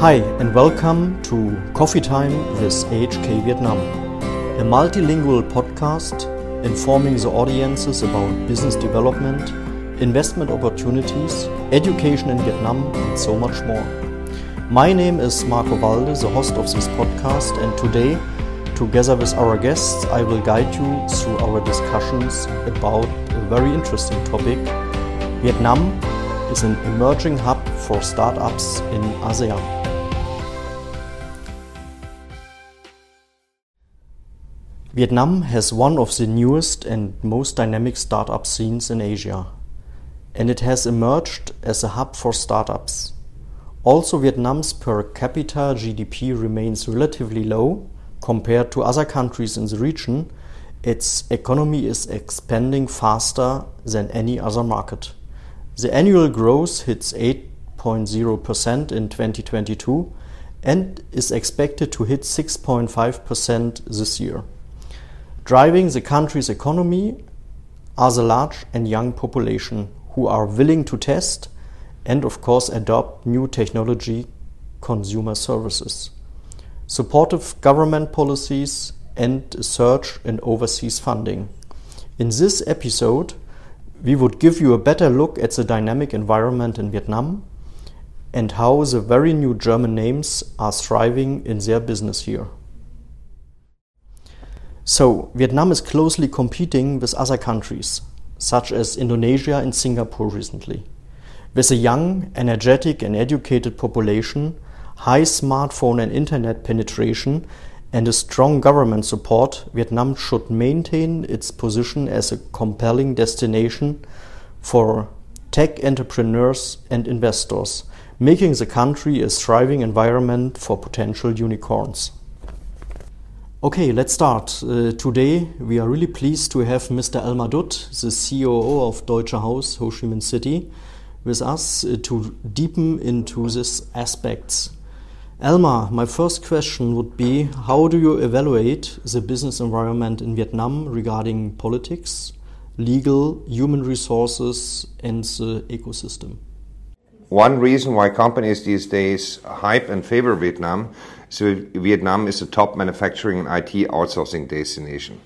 Hi, and welcome to Coffee Time with AHK Vietnam, a multilingual podcast informing the audiences about business development, investment opportunities, education in Vietnam, and so much more. My name is Marco Walde, the host of this podcast, and today, together with our guests, I will guide you through our discussions about a very interesting topic Vietnam is an emerging hub for startups in ASEAN. Vietnam has one of the newest and most dynamic startup scenes in Asia, and it has emerged as a hub for startups. Also, Vietnam's per capita GDP remains relatively low compared to other countries in the region. Its economy is expanding faster than any other market. The annual growth hits 8.0% in 2022 and is expected to hit 6.5% this year. Driving the country's economy are the large and young population who are willing to test and, of course, adopt new technology consumer services, supportive government policies, and a surge in overseas funding. In this episode, we would give you a better look at the dynamic environment in Vietnam and how the very new German names are thriving in their business here. So, Vietnam is closely competing with other countries, such as Indonesia and Singapore recently. With a young, energetic, and educated population, high smartphone and internet penetration, and a strong government support, Vietnam should maintain its position as a compelling destination for tech entrepreneurs and investors, making the country a thriving environment for potential unicorns. Okay, let's start. Uh, today we are really pleased to have Mr. Elmar Dutt, the COO of Deutsche Haus, Ho Chi Minh City, with us uh, to deepen into these aspects. Elmar, my first question would be How do you evaluate the business environment in Vietnam regarding politics, legal, human resources, and the ecosystem? One reason why companies these days hype and favor Vietnam so Vietnam is a top manufacturing and IT outsourcing destination.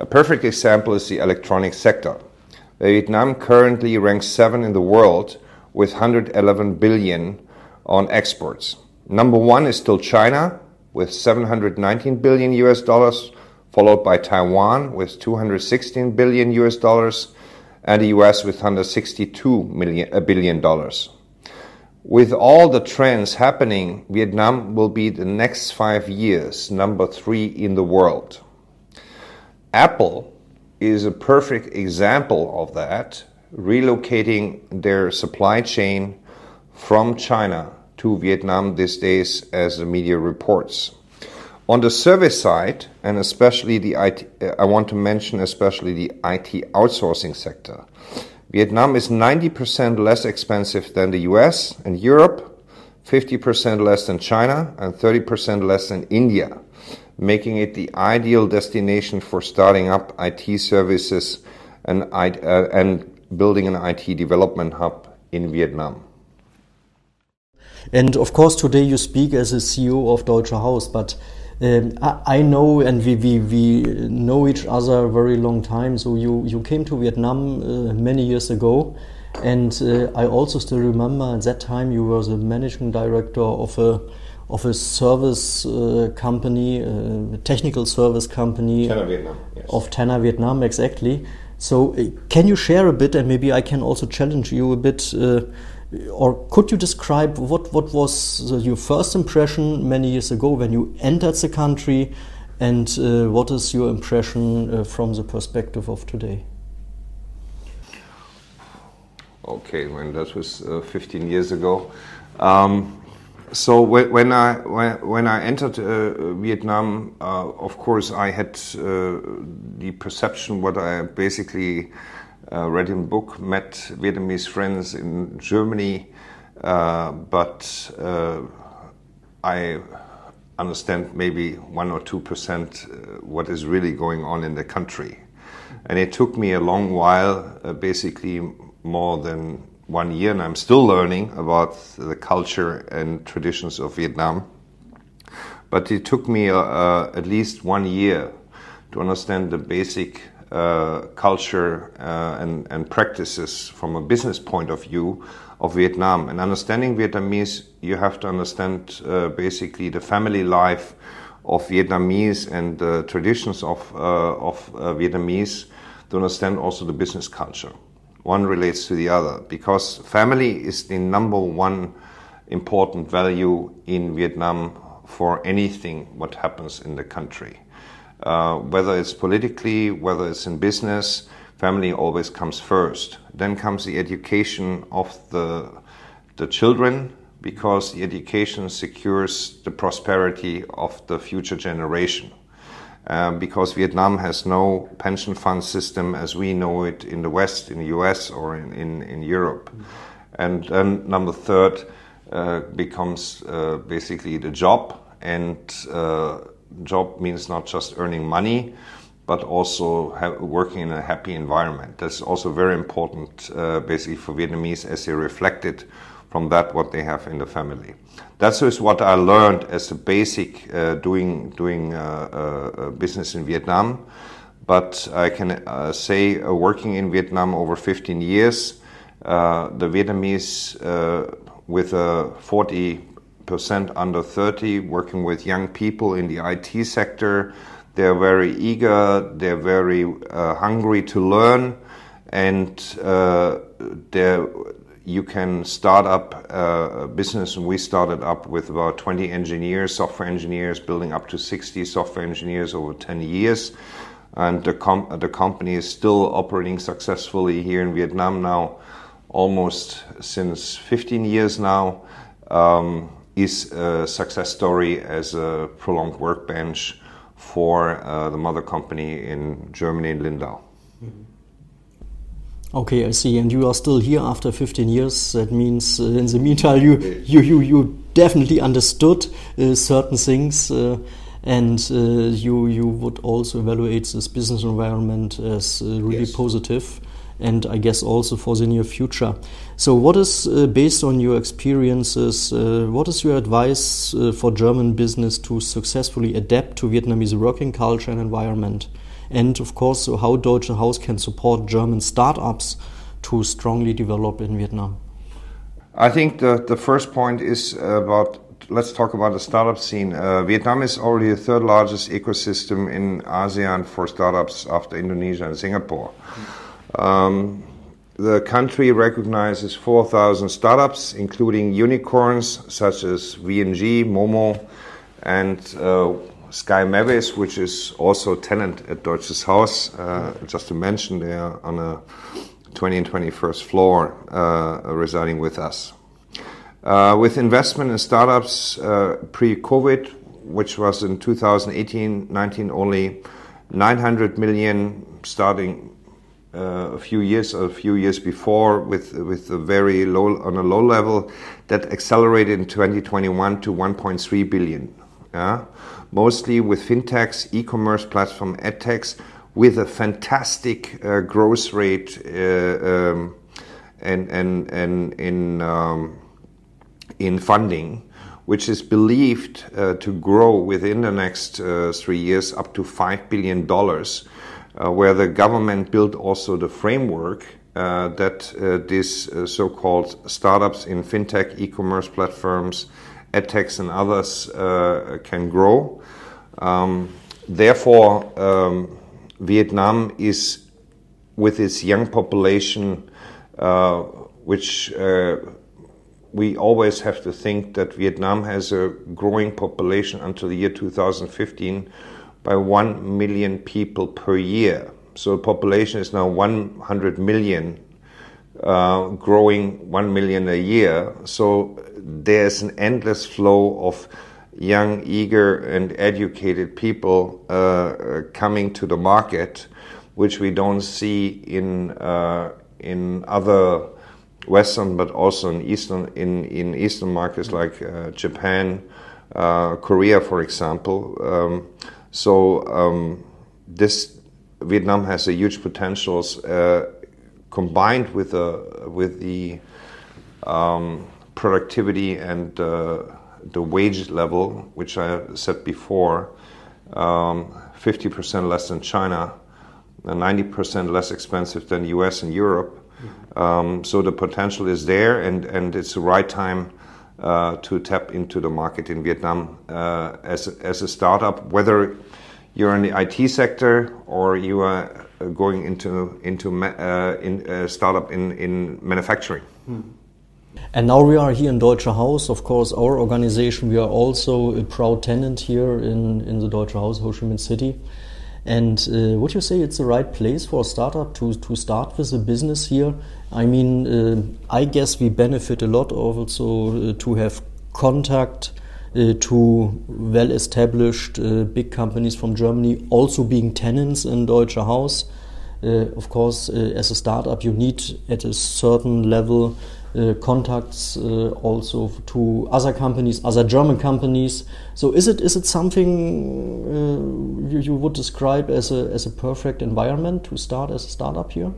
A perfect example is the electronics sector. Vietnam currently ranks seven in the world with 111 billion on exports. Number one is still China with 719 billion US dollars, followed by Taiwan with 216 billion US dollars, and the US with 162 million, a billion dollars with all the trends happening, Vietnam will be the next five years number three in the world. Apple is a perfect example of that, relocating their supply chain from China to Vietnam these days, as the media reports. On the service side, and especially the IT, I want to mention especially the IT outsourcing sector. Vietnam is 90% less expensive than the US and Europe, 50% less than China, and 30% less than India, making it the ideal destination for starting up IT services and, uh, and building an IT development hub in Vietnam. And of course, today you speak as a CEO of Deutsche Haus, but um, I, I, know, and we, we, we know each other a very long time. So you, you came to Vietnam uh, many years ago, and uh, I also still remember at that time you were the managing director of a of a service uh, company, a technical service company Tenor Vietnam, yes. of Tenor Vietnam, exactly. So, uh, can you share a bit, and maybe I can also challenge you a bit uh, or could you describe what, what was your first impression many years ago when you entered the country and uh, what is your impression uh, from the perspective of today? Okay, when that was uh, 15 years ago. Um, so when I when I entered uh, Vietnam, uh, of course I had uh, the perception what I basically read in book, met Vietnamese friends in Germany, uh, but uh, I understand maybe one or two percent uh, what is really going on in the country. And it took me a long while, uh, basically more than one year, and I'm still learning about the culture and traditions of Vietnam. But it took me uh, uh, at least one year to understand the basic uh, culture uh, and, and practices from a business point of view of Vietnam. And understanding Vietnamese, you have to understand uh, basically the family life of Vietnamese and the traditions of, uh, of Vietnamese to understand also the business culture. One relates to the other because family is the number one important value in Vietnam for anything what happens in the country. Uh, whether it's politically, whether it's in business, family always comes first. Then comes the education of the, the children, because the education secures the prosperity of the future generation. Um, because Vietnam has no pension fund system as we know it in the West, in the US, or in, in, in Europe. Mm-hmm. And then, number third, uh, becomes uh, basically the job. And uh, job means not just earning money, but also working in a happy environment. That's also very important, uh, basically, for Vietnamese as they reflected from that what they have in the family. That's what I learned as a basic uh, doing doing uh, uh, business in Vietnam. But I can uh, say, uh, working in Vietnam over 15 years, uh, the Vietnamese with a 40 percent under 30, working with young people in the IT sector. They're very eager. They're very hungry to learn, and they're you can start up uh, a business, and we started up with about 20 engineers, software engineers, building up to 60 software engineers over 10 years. And the, com- the company is still operating successfully here in Vietnam now, almost since 15 years now. Um, is a success story as a prolonged workbench for uh, the mother company in Germany, in Lindau. Mm-hmm. Okay, I see. And you are still here after 15 years. That means, uh, in the meantime, you you you, you definitely understood uh, certain things, uh, and uh, you you would also evaluate this business environment as uh, really yes. positive, and I guess also for the near future. So, what is uh, based on your experiences? what is your advice for German business to successfully adapt to Vietnamese working culture and environment? and of course how Deutsche Haus can support German startups to strongly develop in Vietnam. I think the, the first point is about let's talk about the startup scene. Uh, Vietnam is already the third largest ecosystem in ASEAN for startups after Indonesia and Singapore. Um, the country recognizes 4,000 startups, including unicorns such as VNG, Momo, and uh, Sky Mavis, which is also a tenant at Deutsches Haus. Uh, just to mention, they are on a 20 and 21st floor uh, residing with us. Uh, with investment in startups uh, pre-COVID, which was in 2018-19 only 900 million, starting a few years a few years before with with a very low on a low level that accelerated in 2021 to 1.3 billion yeah? mostly with fintechs, e-commerce platform, edtechs, with a fantastic uh, growth rate uh, um, and, and, and in, um, in funding, which is believed uh, to grow within the next uh, three years up to $5 billion, uh, where the government built also the framework uh, that these so-called startups in fintech, e-commerce platforms, edtechs and others uh, can grow. Um, therefore, um, Vietnam is, with its young population, uh, which uh, we always have to think that Vietnam has a growing population until the year 2015 by 1 million people per year. So the population is now 100 million, uh, growing 1 million a year. So there's an endless flow of young, eager, and educated people uh, coming to the market, which we don't see in uh, in other Western, but also in Eastern in in Eastern markets like uh, Japan, uh, Korea, for example. Um, so um, this Vietnam has a huge potentials uh, combined with the with the um, productivity and uh, the wage level, which I said before, um, 50% less than China, 90% less expensive than the US and Europe. Um, so the potential is there, and, and it's the right time uh, to tap into the market in Vietnam uh, as, a, as a startup, whether you're in the IT sector or you are going into into uh, in uh, startup in in manufacturing. Hmm. And now we are here in Deutsche Haus. Of course, our organization, we are also a proud tenant here in, in the Deutsche Haus, Ho Chi Minh City. And uh, would you say it's the right place for a startup to, to start with a business here? I mean, uh, I guess we benefit a lot also uh, to have contact uh, to well established uh, big companies from Germany also being tenants in Deutsche Haus. Uh, of course, as a startup, you need at a certain level contacts uh, also to other companies, other German companies. So is it is it something uh, you, you would describe as a as a perfect environment to start as a startup here?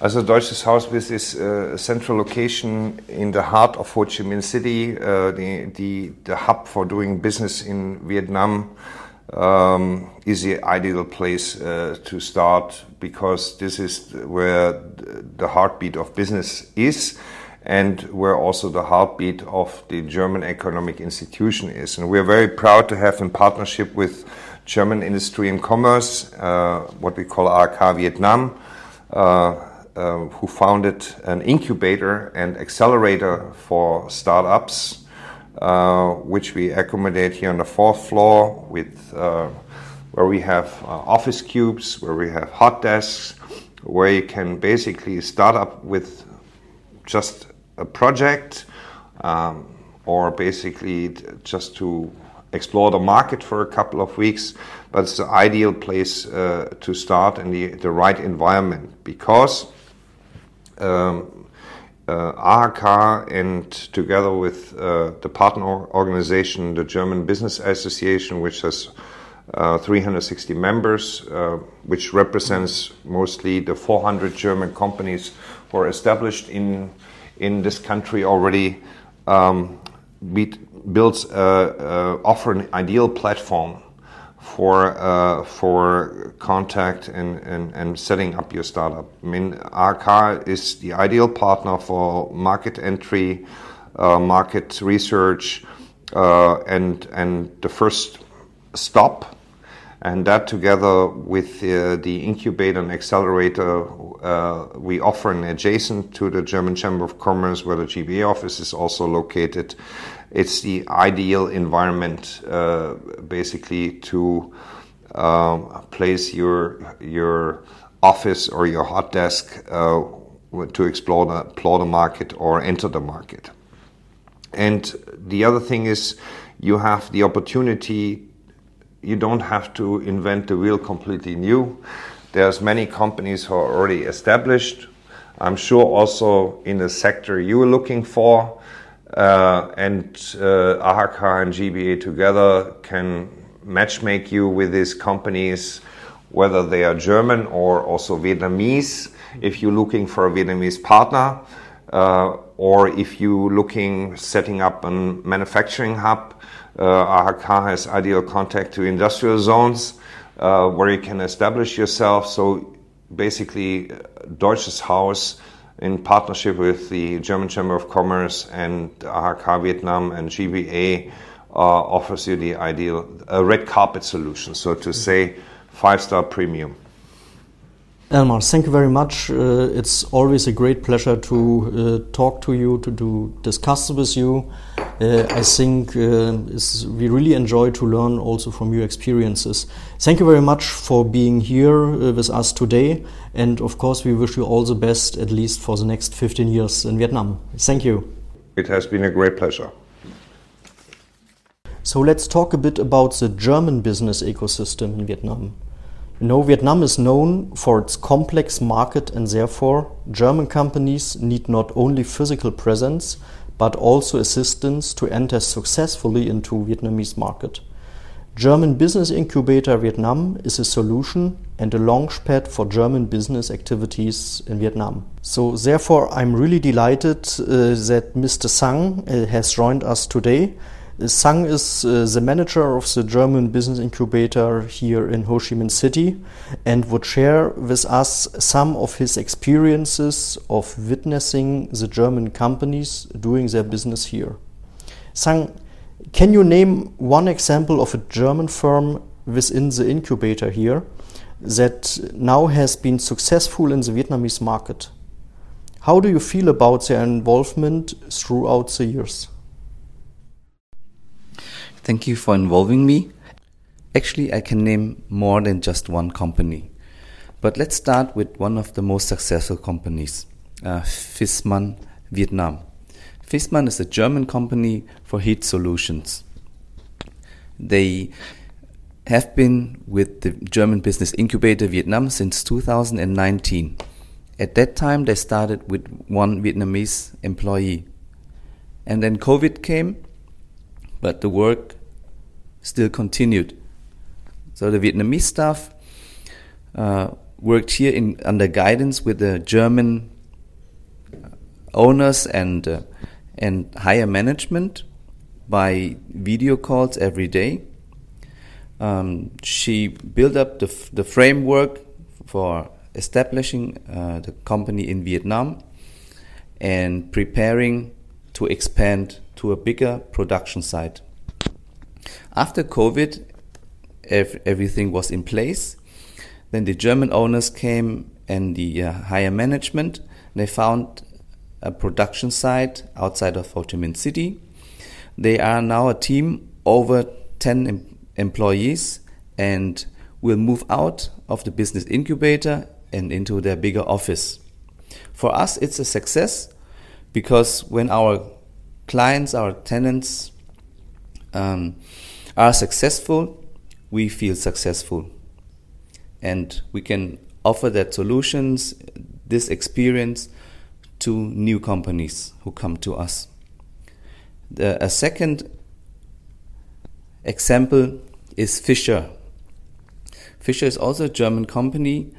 Also Deutsches Haus with its uh, central location in the heart of Ho Chi Minh City, uh, the, the, the hub for doing business in Vietnam, um, is the ideal place uh, to start because this is where the heartbeat of business is and where also the heartbeat of the German economic institution is. And we're very proud to have in partnership with German Industry and Commerce, uh, what we call AHK Vietnam, uh, uh, who founded an incubator and accelerator for startups which we accommodate here on the fourth floor with uh, where we have uh, office cubes, where we have hot desks, where you can basically start up with just a project um, or basically just to explore the market for a couple of weeks. But it's the ideal place uh, to start in the, the right environment because um, uh, AHK and together with uh, the partner organization, the German Business Association, which has uh, 360 members, uh, which represents mostly the 400 German companies who are established in in this country already, um, builds uh, uh, offer an ideal platform for uh, for contact and, and, and setting up your startup. I mean, AHK is the ideal partner for market entry, uh, market research, uh, and and the first stop. And that together with the incubator and accelerator, uh, we offer an adjacent to the German Chamber of Commerce, where the GBA office is also located it's the ideal environment uh, basically to um, place your your office or your hot desk uh, to explore the, explore the market or enter the market. And the other thing is you have the opportunity you don't have to invent the wheel completely new. There's many companies who are already established. I'm sure also in the sector you're looking for uh, and uh, AHK and GBA together can matchmake you with these companies, whether they are German or also Vietnamese, if you're looking for a Vietnamese partner, uh, or if you're looking setting up a manufacturing hub. Uh, AHK has ideal contact to industrial zones uh, where you can establish yourself. So basically, Deutsches Haus in partnership with the German Chamber of Commerce and AHK Vietnam and GBA uh, offers you the ideal red carpet solution, so to say, five star premium. Elmar, thank you very much. Uh, it's always a great pleasure to uh, talk to you, to do discuss with you. Uh, I think uh, we really enjoy to learn also from your experiences. Thank you very much for being here uh, with us today, and of course, we wish you all the best, at least for the next 15 years in Vietnam. Thank you. It has been a great pleasure. So let's talk a bit about the German business ecosystem in Vietnam. You know, Vietnam is known for its complex market and therefore German companies need not only physical presence but also assistance to enter successfully into Vietnamese market. German Business Incubator Vietnam is a solution and a launchpad for German business activities in Vietnam. So, therefore, I'm really delighted uh, that Mr. Sang uh, has joined us today. Sang is uh, the manager of the German Business Incubator here in Ho Chi Minh City and would share with us some of his experiences of witnessing the German companies doing their business here. Sang, can you name one example of a German firm within the incubator here that now has been successful in the Vietnamese market? How do you feel about their involvement throughout the years? Thank you for involving me. Actually, I can name more than just one company. But let's start with one of the most successful companies, uh, Viessmann Vietnam. Viessmann is a German company for heat solutions. They have been with the German business incubator Vietnam since 2019. At that time, they started with one Vietnamese employee. And then COVID came, but the work still continued. So the Vietnamese staff uh, worked here in, under guidance with the German owners and uh, and higher management by video calls every day. Um, she built up the, the framework for establishing uh, the company in Vietnam and preparing to expand to a bigger production site. After COVID, ev- everything was in place. Then the German owners came and the uh, higher management. They found a production site outside of Ho Chi Minh City. They are now a team over 10 em- employees and will move out of the business incubator and into their bigger office. For us, it's a success because when our clients, our tenants um, are successful, we feel successful. And we can offer that solutions, this experience to new companies who come to us. The, a second example is Fischer. Fischer is also a German company.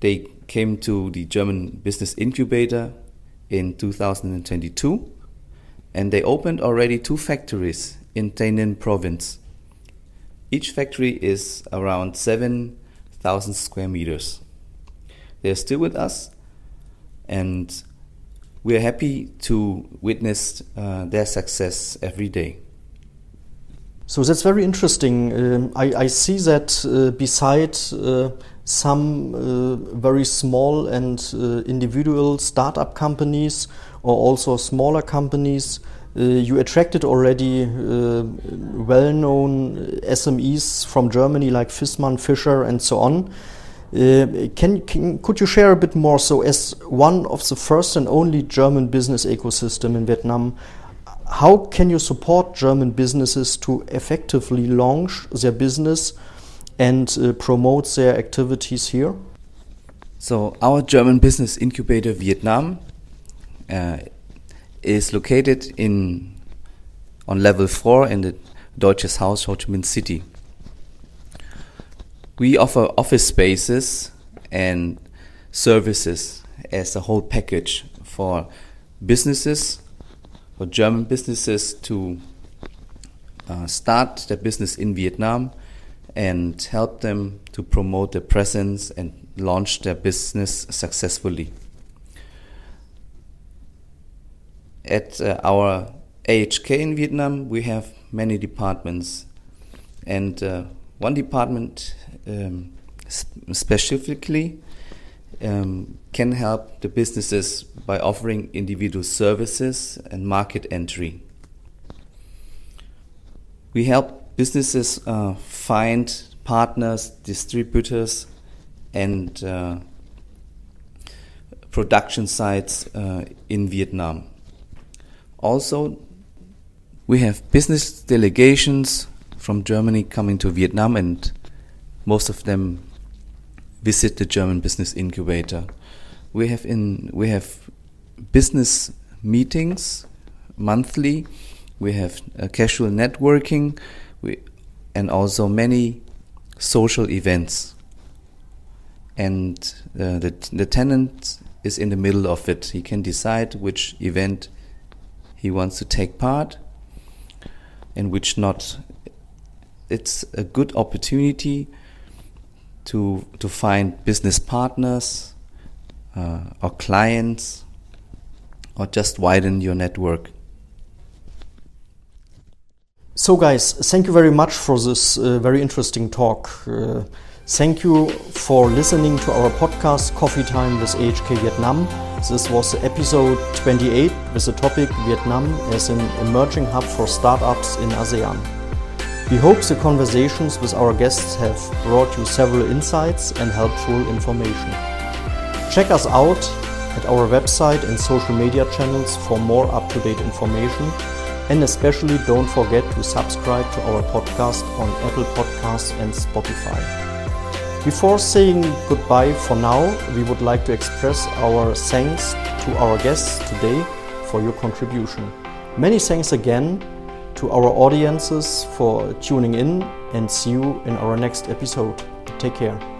They came to the German Business Incubator in 2022 and they opened already two factories in Ninh province. Each factory is around 7,000 square meters. They're still with us and we are happy to witness uh, their success every day. So that's very interesting. Um, I, I, see that uh, beside uh, some uh, very small and uh, individual startup companies or also smaller companies, uh, you attracted already well known SMEs from Germany like Viessmann, Fischer, and so on. Uh, can, can, could you share a bit more? So, as one of the first and only German business ecosystem in Vietnam, how can you support German businesses to effectively launch their business and uh, promote their activities here? So, our German business incubator Vietnam uh, is located in on level four in the Deutsches Haus Ho Chi Minh City. We offer office spaces and services as a whole package for businesses, for German businesses to uh, start their business in Vietnam and help them to promote their presence and launch their business successfully. At uh, our AHK in Vietnam, we have many departments, and uh, one department um, specifically um, can help the businesses by offering individual services and market entry. We help businesses uh, find partners, distributors, and uh, production sites uh, in Vietnam. Also, we have business delegations from Germany coming to Vietnam and most of them visit the German Business Incubator. We have in we have business meetings monthly. We have casual networking. We and also many social events. And uh, the, the tenant is in the middle of it. He can decide which event he wants to take part and which not. It's a good opportunity to to find business partners uh, or clients or just widen your network. So, guys, thank you very much for this uh, very interesting talk. Uh, thank you for listening to our podcast Coffee Time with AHK Vietnam. This was episode 28 with the topic Vietnam as an emerging hub for startups in ASEAN. We hope the conversations with our guests have brought you several insights and helpful information. Check us out at our website and social media channels for more up to date information. And especially don't forget to subscribe to our podcast on Apple Podcasts and Spotify. Before saying goodbye for now, we would like to express our thanks to our guests today for your contribution. Many thanks again to our audiences for tuning in and see you in our next episode. Take care.